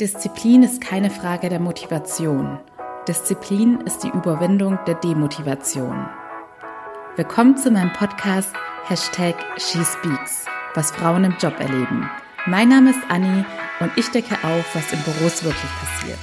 Disziplin ist keine Frage der Motivation. Disziplin ist die Überwindung der Demotivation. Willkommen zu meinem Podcast Hashtag SheSpeaks, was Frauen im Job erleben. Mein Name ist Anni und ich decke auf, was in Büros wirklich passiert.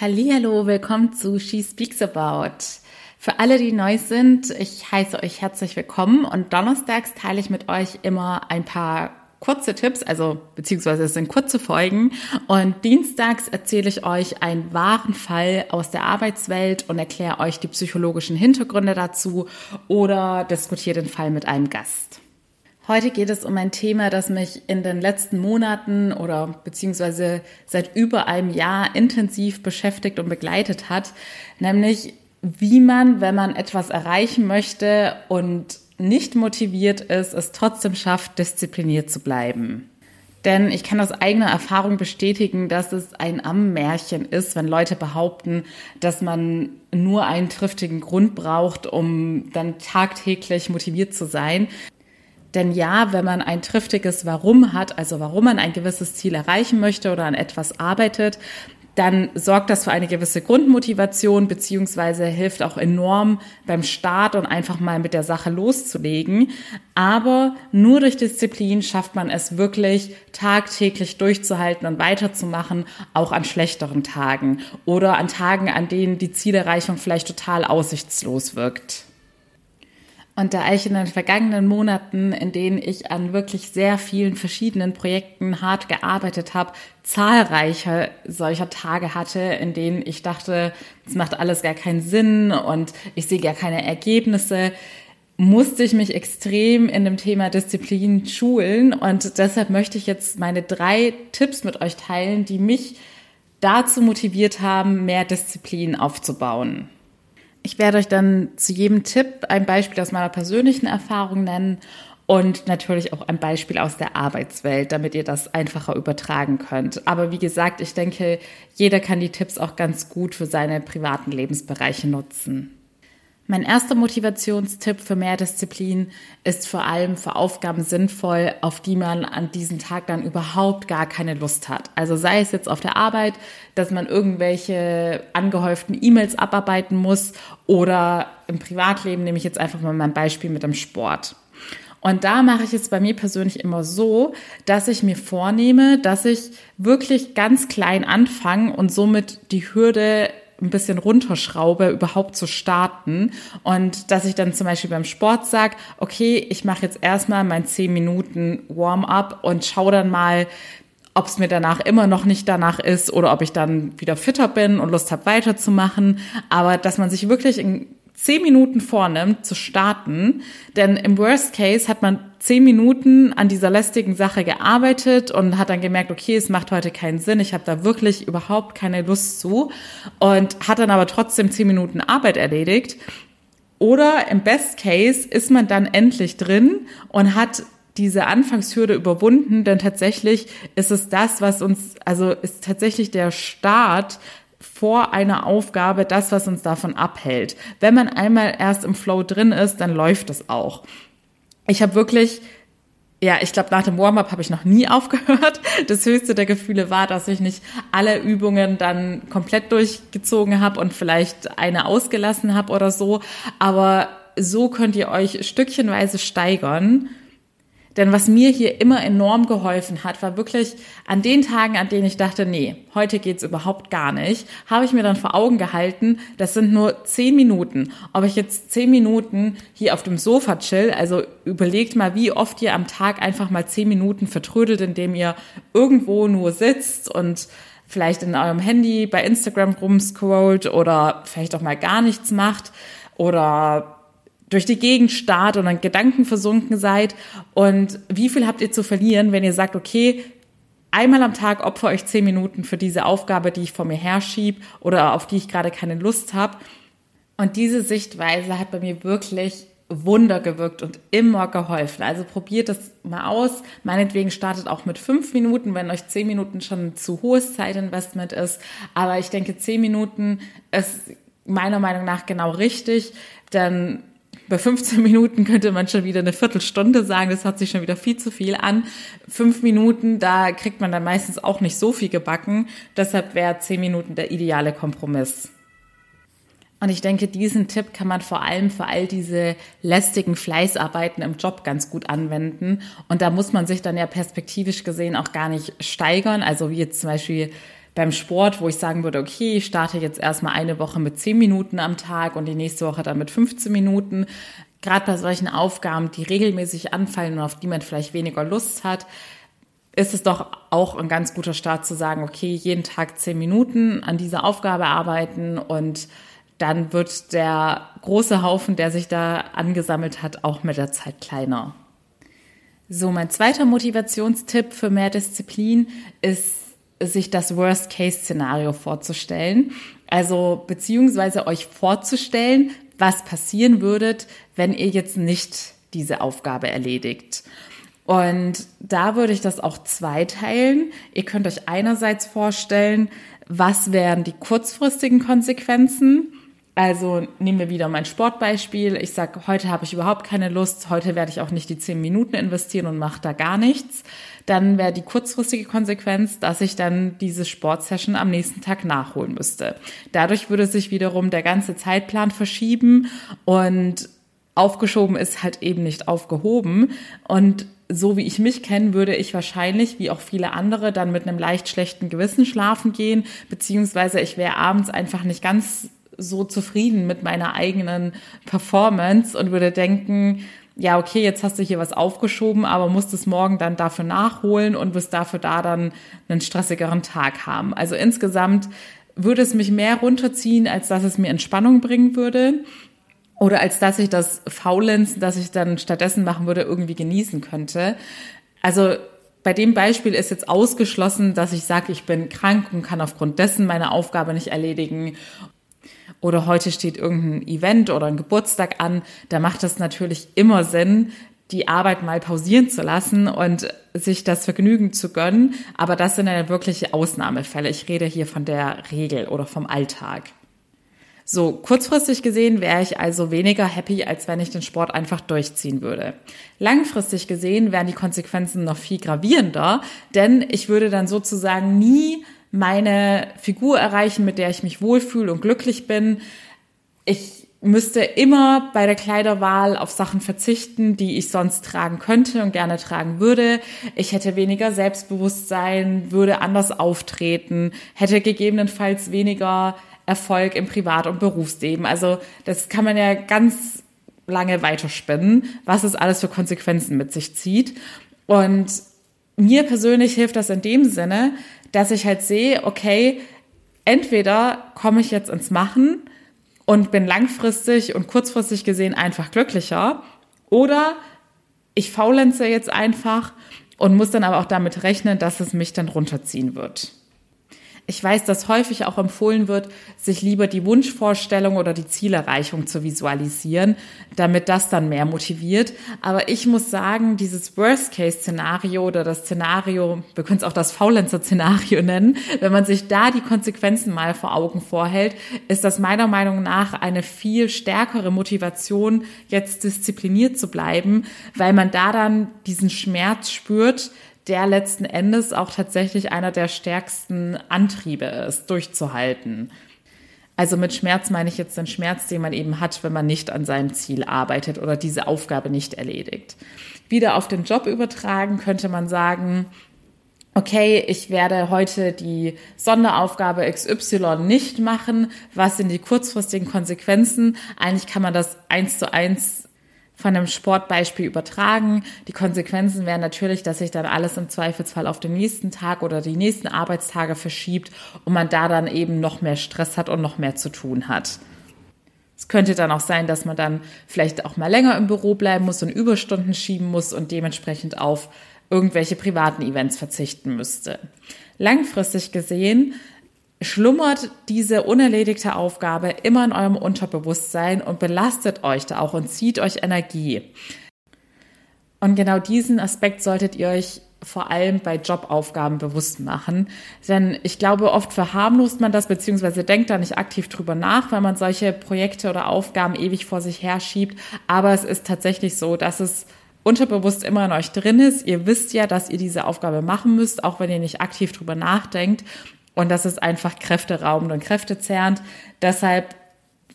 Hallo, willkommen zu She Speaks About. Für alle, die neu sind, ich heiße euch herzlich willkommen und donnerstags teile ich mit euch immer ein paar kurze Tipps, also beziehungsweise es sind kurze Folgen und dienstags erzähle ich euch einen wahren Fall aus der Arbeitswelt und erkläre euch die psychologischen Hintergründe dazu oder diskutiere den Fall mit einem Gast. Heute geht es um ein Thema, das mich in den letzten Monaten oder beziehungsweise seit über einem Jahr intensiv beschäftigt und begleitet hat, nämlich wie man, wenn man etwas erreichen möchte und nicht motiviert ist, es trotzdem schafft, diszipliniert zu bleiben. Denn ich kann aus eigener Erfahrung bestätigen, dass es ein Ammärchen ist, wenn Leute behaupten, dass man nur einen triftigen Grund braucht, um dann tagtäglich motiviert zu sein. Denn ja, wenn man ein triftiges Warum hat, also warum man ein gewisses Ziel erreichen möchte oder an etwas arbeitet, dann sorgt das für eine gewisse Grundmotivation beziehungsweise hilft auch enorm beim Start und einfach mal mit der Sache loszulegen. Aber nur durch Disziplin schafft man es wirklich tagtäglich durchzuhalten und weiterzumachen, auch an schlechteren Tagen oder an Tagen, an denen die Zielerreichung vielleicht total aussichtslos wirkt. Und da ich in den vergangenen Monaten, in denen ich an wirklich sehr vielen verschiedenen Projekten hart gearbeitet habe, zahlreiche solcher Tage hatte, in denen ich dachte, es macht alles gar keinen Sinn und ich sehe gar keine Ergebnisse, musste ich mich extrem in dem Thema Disziplin schulen. Und deshalb möchte ich jetzt meine drei Tipps mit euch teilen, die mich dazu motiviert haben, mehr Disziplin aufzubauen. Ich werde euch dann zu jedem Tipp ein Beispiel aus meiner persönlichen Erfahrung nennen und natürlich auch ein Beispiel aus der Arbeitswelt, damit ihr das einfacher übertragen könnt. Aber wie gesagt, ich denke, jeder kann die Tipps auch ganz gut für seine privaten Lebensbereiche nutzen. Mein erster Motivationstipp für mehr Disziplin ist vor allem für Aufgaben sinnvoll, auf die man an diesem Tag dann überhaupt gar keine Lust hat. Also sei es jetzt auf der Arbeit, dass man irgendwelche angehäuften E-Mails abarbeiten muss oder im Privatleben nehme ich jetzt einfach mal mein Beispiel mit dem Sport. Und da mache ich es bei mir persönlich immer so, dass ich mir vornehme, dass ich wirklich ganz klein anfange und somit die Hürde ein bisschen runterschraube, überhaupt zu starten. Und dass ich dann zum Beispiel beim Sport sage, okay, ich mache jetzt erstmal mein 10 Minuten Warm-up und schaue dann mal, ob es mir danach immer noch nicht danach ist oder ob ich dann wieder fitter bin und Lust habe weiterzumachen. Aber dass man sich wirklich in zehn Minuten vornimmt, zu starten. Denn im Worst Case hat man zehn Minuten an dieser lästigen Sache gearbeitet und hat dann gemerkt, okay, es macht heute keinen Sinn, ich habe da wirklich überhaupt keine Lust zu und hat dann aber trotzdem zehn Minuten Arbeit erledigt. Oder im Best Case ist man dann endlich drin und hat diese Anfangshürde überwunden, denn tatsächlich ist es das, was uns, also ist tatsächlich der Start vor einer Aufgabe das, was uns davon abhält. Wenn man einmal erst im Flow drin ist, dann läuft es auch. Ich habe wirklich ja, ich glaube, nach dem Warm-up habe ich noch nie aufgehört. Das höchste der Gefühle war, dass ich nicht alle Übungen dann komplett durchgezogen habe und vielleicht eine ausgelassen habe oder so. Aber so könnt ihr euch stückchenweise steigern denn was mir hier immer enorm geholfen hat, war wirklich an den Tagen, an denen ich dachte, nee, heute geht's überhaupt gar nicht, habe ich mir dann vor Augen gehalten, das sind nur zehn Minuten. Ob ich jetzt zehn Minuten hier auf dem Sofa chill, also überlegt mal, wie oft ihr am Tag einfach mal zehn Minuten vertrödelt, indem ihr irgendwo nur sitzt und vielleicht in eurem Handy bei Instagram rumscrollt oder vielleicht auch mal gar nichts macht oder durch die Gegend starrt und dann Gedanken versunken seid. Und wie viel habt ihr zu verlieren, wenn ihr sagt, okay, einmal am Tag opfer euch zehn Minuten für diese Aufgabe, die ich vor mir herschieb oder auf die ich gerade keine Lust habe. Und diese Sichtweise hat bei mir wirklich Wunder gewirkt und immer geholfen. Also probiert das mal aus. Meinetwegen startet auch mit fünf Minuten, wenn euch zehn Minuten schon ein zu hohes Zeitinvestment ist. Aber ich denke, zehn Minuten ist meiner Meinung nach genau richtig, denn Bei 15 Minuten könnte man schon wieder eine Viertelstunde sagen, das hat sich schon wieder viel zu viel an. Fünf Minuten, da kriegt man dann meistens auch nicht so viel gebacken. Deshalb wäre zehn Minuten der ideale Kompromiss. Und ich denke, diesen Tipp kann man vor allem für all diese lästigen Fleißarbeiten im Job ganz gut anwenden. Und da muss man sich dann ja perspektivisch gesehen auch gar nicht steigern. Also wie jetzt zum Beispiel beim Sport, wo ich sagen würde, okay, ich starte jetzt erstmal eine Woche mit 10 Minuten am Tag und die nächste Woche dann mit 15 Minuten. Gerade bei solchen Aufgaben, die regelmäßig anfallen und auf die man vielleicht weniger Lust hat, ist es doch auch ein ganz guter Start zu sagen, okay, jeden Tag 10 Minuten an dieser Aufgabe arbeiten und dann wird der große Haufen, der sich da angesammelt hat, auch mit der Zeit kleiner. So, mein zweiter Motivationstipp für mehr Disziplin ist sich das Worst-Case-Szenario vorzustellen. Also beziehungsweise euch vorzustellen, was passieren würde, wenn ihr jetzt nicht diese Aufgabe erledigt. Und da würde ich das auch zweiteilen. Ihr könnt euch einerseits vorstellen, was wären die kurzfristigen Konsequenzen also nehmen wir wieder mein Sportbeispiel. Ich sage, heute habe ich überhaupt keine Lust, heute werde ich auch nicht die zehn Minuten investieren und mache da gar nichts. Dann wäre die kurzfristige Konsequenz, dass ich dann diese Sportsession am nächsten Tag nachholen müsste. Dadurch würde sich wiederum der ganze Zeitplan verschieben und aufgeschoben ist halt eben nicht aufgehoben. Und so wie ich mich kenne, würde ich wahrscheinlich, wie auch viele andere, dann mit einem leicht schlechten Gewissen schlafen gehen, beziehungsweise ich wäre abends einfach nicht ganz so zufrieden mit meiner eigenen Performance und würde denken, ja, okay, jetzt hast du hier was aufgeschoben, aber musst es morgen dann dafür nachholen und wirst dafür da dann einen stressigeren Tag haben. Also insgesamt würde es mich mehr runterziehen, als dass es mir Entspannung bringen würde oder als dass ich das Faulenzen, das ich dann stattdessen machen würde, irgendwie genießen könnte. Also bei dem Beispiel ist jetzt ausgeschlossen, dass ich sage, ich bin krank und kann aufgrund dessen meine Aufgabe nicht erledigen oder heute steht irgendein Event oder ein Geburtstag an, da macht es natürlich immer Sinn, die Arbeit mal pausieren zu lassen und sich das Vergnügen zu gönnen. Aber das sind ja wirkliche Ausnahmefälle. Ich rede hier von der Regel oder vom Alltag. So, kurzfristig gesehen wäre ich also weniger happy, als wenn ich den Sport einfach durchziehen würde. Langfristig gesehen wären die Konsequenzen noch viel gravierender, denn ich würde dann sozusagen nie meine Figur erreichen, mit der ich mich wohlfühle und glücklich bin. Ich müsste immer bei der Kleiderwahl auf Sachen verzichten, die ich sonst tragen könnte und gerne tragen würde. Ich hätte weniger Selbstbewusstsein, würde anders auftreten, hätte gegebenenfalls weniger Erfolg im Privat- und Berufsleben. Also das kann man ja ganz lange weiterspinnen, was es alles für Konsequenzen mit sich zieht. Und mir persönlich hilft das in dem Sinne, dass ich halt sehe, okay, entweder komme ich jetzt ins Machen und bin langfristig und kurzfristig gesehen einfach glücklicher oder ich faulenze jetzt einfach und muss dann aber auch damit rechnen, dass es mich dann runterziehen wird. Ich weiß, dass häufig auch empfohlen wird, sich lieber die Wunschvorstellung oder die Zielerreichung zu visualisieren, damit das dann mehr motiviert. Aber ich muss sagen, dieses Worst-Case-Szenario oder das Szenario, wir können es auch das Faulenzer-Szenario nennen, wenn man sich da die Konsequenzen mal vor Augen vorhält, ist das meiner Meinung nach eine viel stärkere Motivation, jetzt diszipliniert zu bleiben, weil man da dann diesen Schmerz spürt, der letzten Endes auch tatsächlich einer der stärksten Antriebe ist, durchzuhalten. Also mit Schmerz meine ich jetzt den Schmerz, den man eben hat, wenn man nicht an seinem Ziel arbeitet oder diese Aufgabe nicht erledigt. Wieder auf den Job übertragen könnte man sagen, okay, ich werde heute die Sonderaufgabe XY nicht machen. Was sind die kurzfristigen Konsequenzen? Eigentlich kann man das eins zu eins von einem Sportbeispiel übertragen. Die Konsequenzen wären natürlich, dass sich dann alles im Zweifelsfall auf den nächsten Tag oder die nächsten Arbeitstage verschiebt und man da dann eben noch mehr Stress hat und noch mehr zu tun hat. Es könnte dann auch sein, dass man dann vielleicht auch mal länger im Büro bleiben muss und Überstunden schieben muss und dementsprechend auf irgendwelche privaten Events verzichten müsste. Langfristig gesehen schlummert diese unerledigte Aufgabe immer in eurem Unterbewusstsein und belastet euch da auch und zieht euch Energie. Und genau diesen Aspekt solltet ihr euch vor allem bei Jobaufgaben bewusst machen. Denn ich glaube, oft verharmlost man das, beziehungsweise denkt da nicht aktiv drüber nach, weil man solche Projekte oder Aufgaben ewig vor sich herschiebt. Aber es ist tatsächlich so, dass es unterbewusst immer in euch drin ist. Ihr wisst ja, dass ihr diese Aufgabe machen müsst, auch wenn ihr nicht aktiv drüber nachdenkt. Und das ist einfach kräfteraubend und kräftezerrend. Deshalb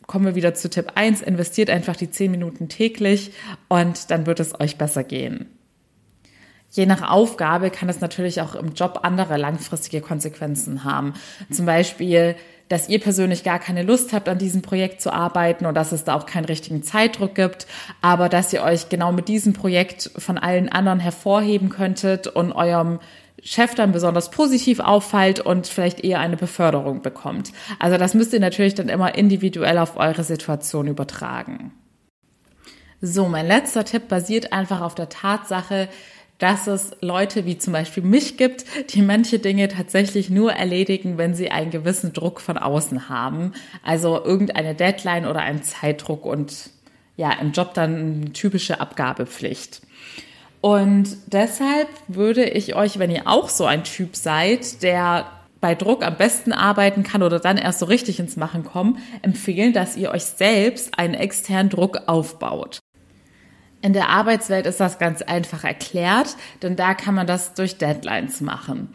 kommen wir wieder zu Tipp 1. Investiert einfach die 10 Minuten täglich und dann wird es euch besser gehen. Je nach Aufgabe kann es natürlich auch im Job andere langfristige Konsequenzen haben. Zum Beispiel, dass ihr persönlich gar keine Lust habt, an diesem Projekt zu arbeiten und dass es da auch keinen richtigen Zeitdruck gibt, aber dass ihr euch genau mit diesem Projekt von allen anderen hervorheben könntet und eurem Chef dann besonders positiv auffällt und vielleicht eher eine Beförderung bekommt. Also das müsst ihr natürlich dann immer individuell auf eure Situation übertragen. So, mein letzter Tipp basiert einfach auf der Tatsache, dass es Leute wie zum Beispiel mich gibt, die manche Dinge tatsächlich nur erledigen, wenn sie einen gewissen Druck von außen haben. Also irgendeine Deadline oder einen Zeitdruck und ja, im Job dann eine typische Abgabepflicht. Und deshalb würde ich euch, wenn ihr auch so ein Typ seid, der bei Druck am besten arbeiten kann oder dann erst so richtig ins Machen kommen, empfehlen, dass ihr euch selbst einen externen Druck aufbaut. In der Arbeitswelt ist das ganz einfach erklärt, denn da kann man das durch Deadlines machen.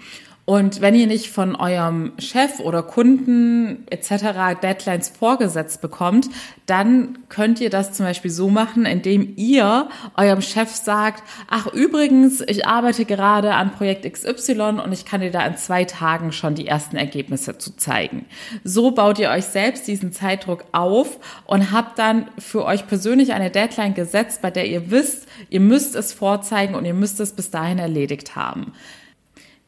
Und wenn ihr nicht von eurem Chef oder Kunden etc. Deadlines vorgesetzt bekommt, dann könnt ihr das zum Beispiel so machen, indem ihr eurem Chef sagt, ach übrigens, ich arbeite gerade an Projekt XY und ich kann dir da in zwei Tagen schon die ersten Ergebnisse zu zeigen. So baut ihr euch selbst diesen Zeitdruck auf und habt dann für euch persönlich eine Deadline gesetzt, bei der ihr wisst, ihr müsst es vorzeigen und ihr müsst es bis dahin erledigt haben.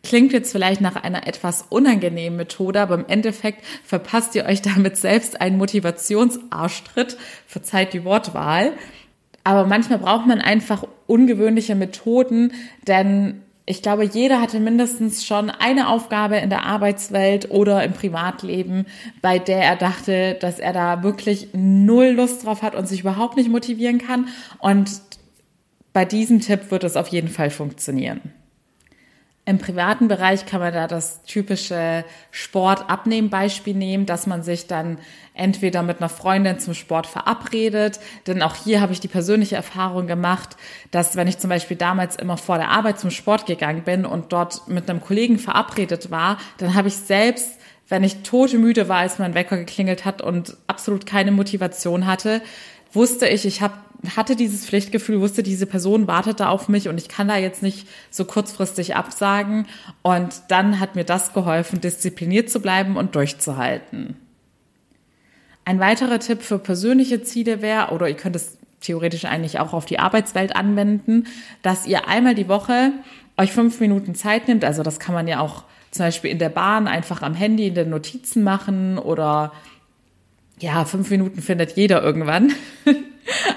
Klingt jetzt vielleicht nach einer etwas unangenehmen Methode, aber im Endeffekt verpasst ihr euch damit selbst einen Motivationsarschtritt, verzeiht die Wortwahl. Aber manchmal braucht man einfach ungewöhnliche Methoden, denn ich glaube, jeder hatte mindestens schon eine Aufgabe in der Arbeitswelt oder im Privatleben, bei der er dachte, dass er da wirklich null Lust drauf hat und sich überhaupt nicht motivieren kann. Und bei diesem Tipp wird es auf jeden Fall funktionieren. Im privaten Bereich kann man da das typische Sport-Abnehmen-Beispiel nehmen, dass man sich dann entweder mit einer Freundin zum Sport verabredet. Denn auch hier habe ich die persönliche Erfahrung gemacht, dass wenn ich zum Beispiel damals immer vor der Arbeit zum Sport gegangen bin und dort mit einem Kollegen verabredet war, dann habe ich selbst wenn ich tote müde war, als mein Wecker geklingelt hat und absolut keine Motivation hatte, wusste ich, ich habe hatte dieses Pflichtgefühl, wusste, diese Person wartet da auf mich und ich kann da jetzt nicht so kurzfristig absagen. Und dann hat mir das geholfen, diszipliniert zu bleiben und durchzuhalten. Ein weiterer Tipp für persönliche Ziele wäre, oder ihr könnt es theoretisch eigentlich auch auf die Arbeitswelt anwenden, dass ihr einmal die Woche euch fünf Minuten Zeit nimmt. Also das kann man ja auch zum Beispiel in der Bahn einfach am Handy in den Notizen machen oder ja, fünf Minuten findet jeder irgendwann.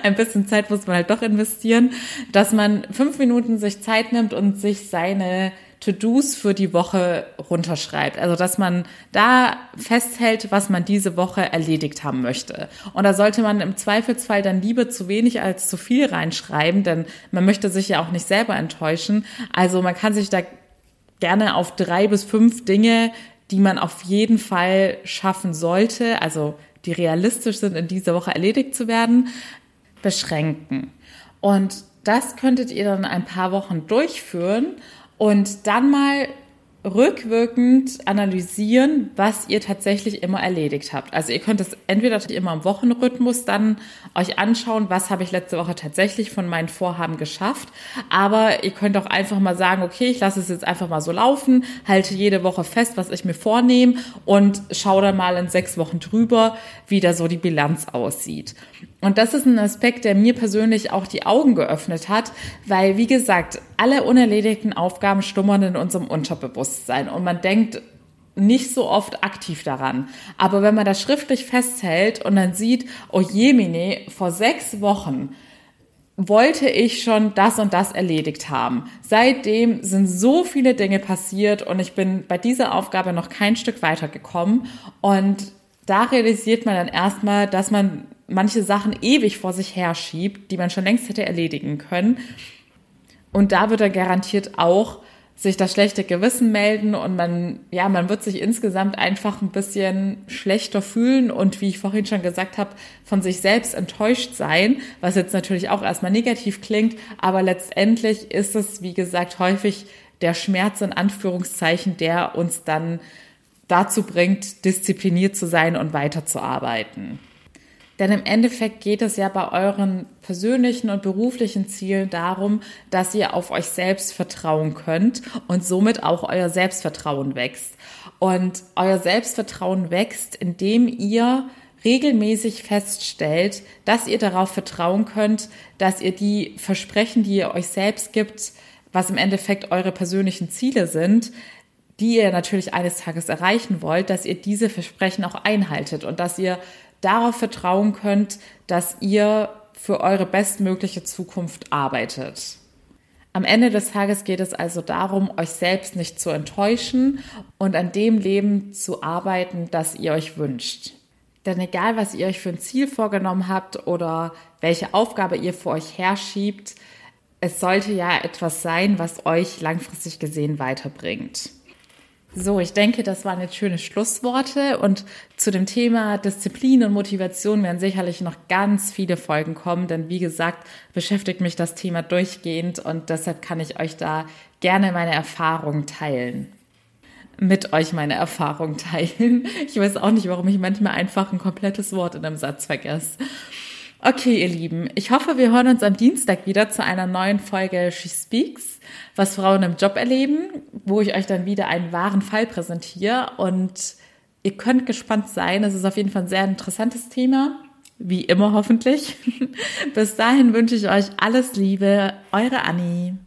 Ein bisschen Zeit muss man halt doch investieren, dass man fünf Minuten sich Zeit nimmt und sich seine To-Dos für die Woche runterschreibt. Also, dass man da festhält, was man diese Woche erledigt haben möchte. Und da sollte man im Zweifelsfall dann lieber zu wenig als zu viel reinschreiben, denn man möchte sich ja auch nicht selber enttäuschen. Also, man kann sich da gerne auf drei bis fünf Dinge, die man auf jeden Fall schaffen sollte, also die realistisch sind, in dieser Woche erledigt zu werden, beschränken. Und das könntet ihr dann ein paar Wochen durchführen und dann mal rückwirkend analysieren, was ihr tatsächlich immer erledigt habt. Also ihr könnt es entweder immer im Wochenrhythmus dann euch anschauen, was habe ich letzte Woche tatsächlich von meinen Vorhaben geschafft. Aber ihr könnt auch einfach mal sagen, okay, ich lasse es jetzt einfach mal so laufen, halte jede Woche fest, was ich mir vornehme und schaue dann mal in sechs Wochen drüber, wie da so die Bilanz aussieht. Und das ist ein Aspekt, der mir persönlich auch die Augen geöffnet hat, weil, wie gesagt, alle unerledigten Aufgaben stummern in unserem Unterbewusstsein und man denkt nicht so oft aktiv daran. Aber wenn man das schriftlich festhält und dann sieht, oh jemine, vor sechs Wochen wollte ich schon das und das erledigt haben. Seitdem sind so viele Dinge passiert und ich bin bei dieser Aufgabe noch kein Stück weitergekommen und da realisiert man dann erstmal, dass man manche Sachen ewig vor sich herschiebt, die man schon längst hätte erledigen können. Und da wird dann garantiert auch sich das schlechte Gewissen melden und man, ja, man wird sich insgesamt einfach ein bisschen schlechter fühlen und wie ich vorhin schon gesagt habe, von sich selbst enttäuscht sein, was jetzt natürlich auch erstmal negativ klingt, aber letztendlich ist es, wie gesagt, häufig der Schmerz in Anführungszeichen, der uns dann dazu bringt, diszipliniert zu sein und weiterzuarbeiten. Denn im Endeffekt geht es ja bei euren persönlichen und beruflichen Zielen darum, dass ihr auf euch selbst vertrauen könnt und somit auch euer Selbstvertrauen wächst. Und euer Selbstvertrauen wächst, indem ihr regelmäßig feststellt, dass ihr darauf vertrauen könnt, dass ihr die Versprechen, die ihr euch selbst gibt, was im Endeffekt eure persönlichen Ziele sind, die ihr natürlich eines Tages erreichen wollt, dass ihr diese Versprechen auch einhaltet und dass ihr darauf vertrauen könnt, dass ihr für eure bestmögliche Zukunft arbeitet. Am Ende des Tages geht es also darum, euch selbst nicht zu enttäuschen und an dem Leben zu arbeiten, das ihr euch wünscht. Denn egal, was ihr euch für ein Ziel vorgenommen habt oder welche Aufgabe ihr vor euch herschiebt, es sollte ja etwas sein, was euch langfristig gesehen weiterbringt. So, ich denke, das waren jetzt schöne Schlussworte und zu dem Thema Disziplin und Motivation werden sicherlich noch ganz viele Folgen kommen, denn wie gesagt, beschäftigt mich das Thema durchgehend und deshalb kann ich euch da gerne meine Erfahrungen teilen. Mit euch meine Erfahrungen teilen. Ich weiß auch nicht, warum ich manchmal einfach ein komplettes Wort in einem Satz vergesse. Okay, ihr Lieben, ich hoffe, wir hören uns am Dienstag wieder zu einer neuen Folge She Speaks, was Frauen im Job erleben, wo ich euch dann wieder einen wahren Fall präsentiere. Und ihr könnt gespannt sein. Es ist auf jeden Fall ein sehr interessantes Thema, wie immer hoffentlich. Bis dahin wünsche ich euch alles Liebe, eure Annie.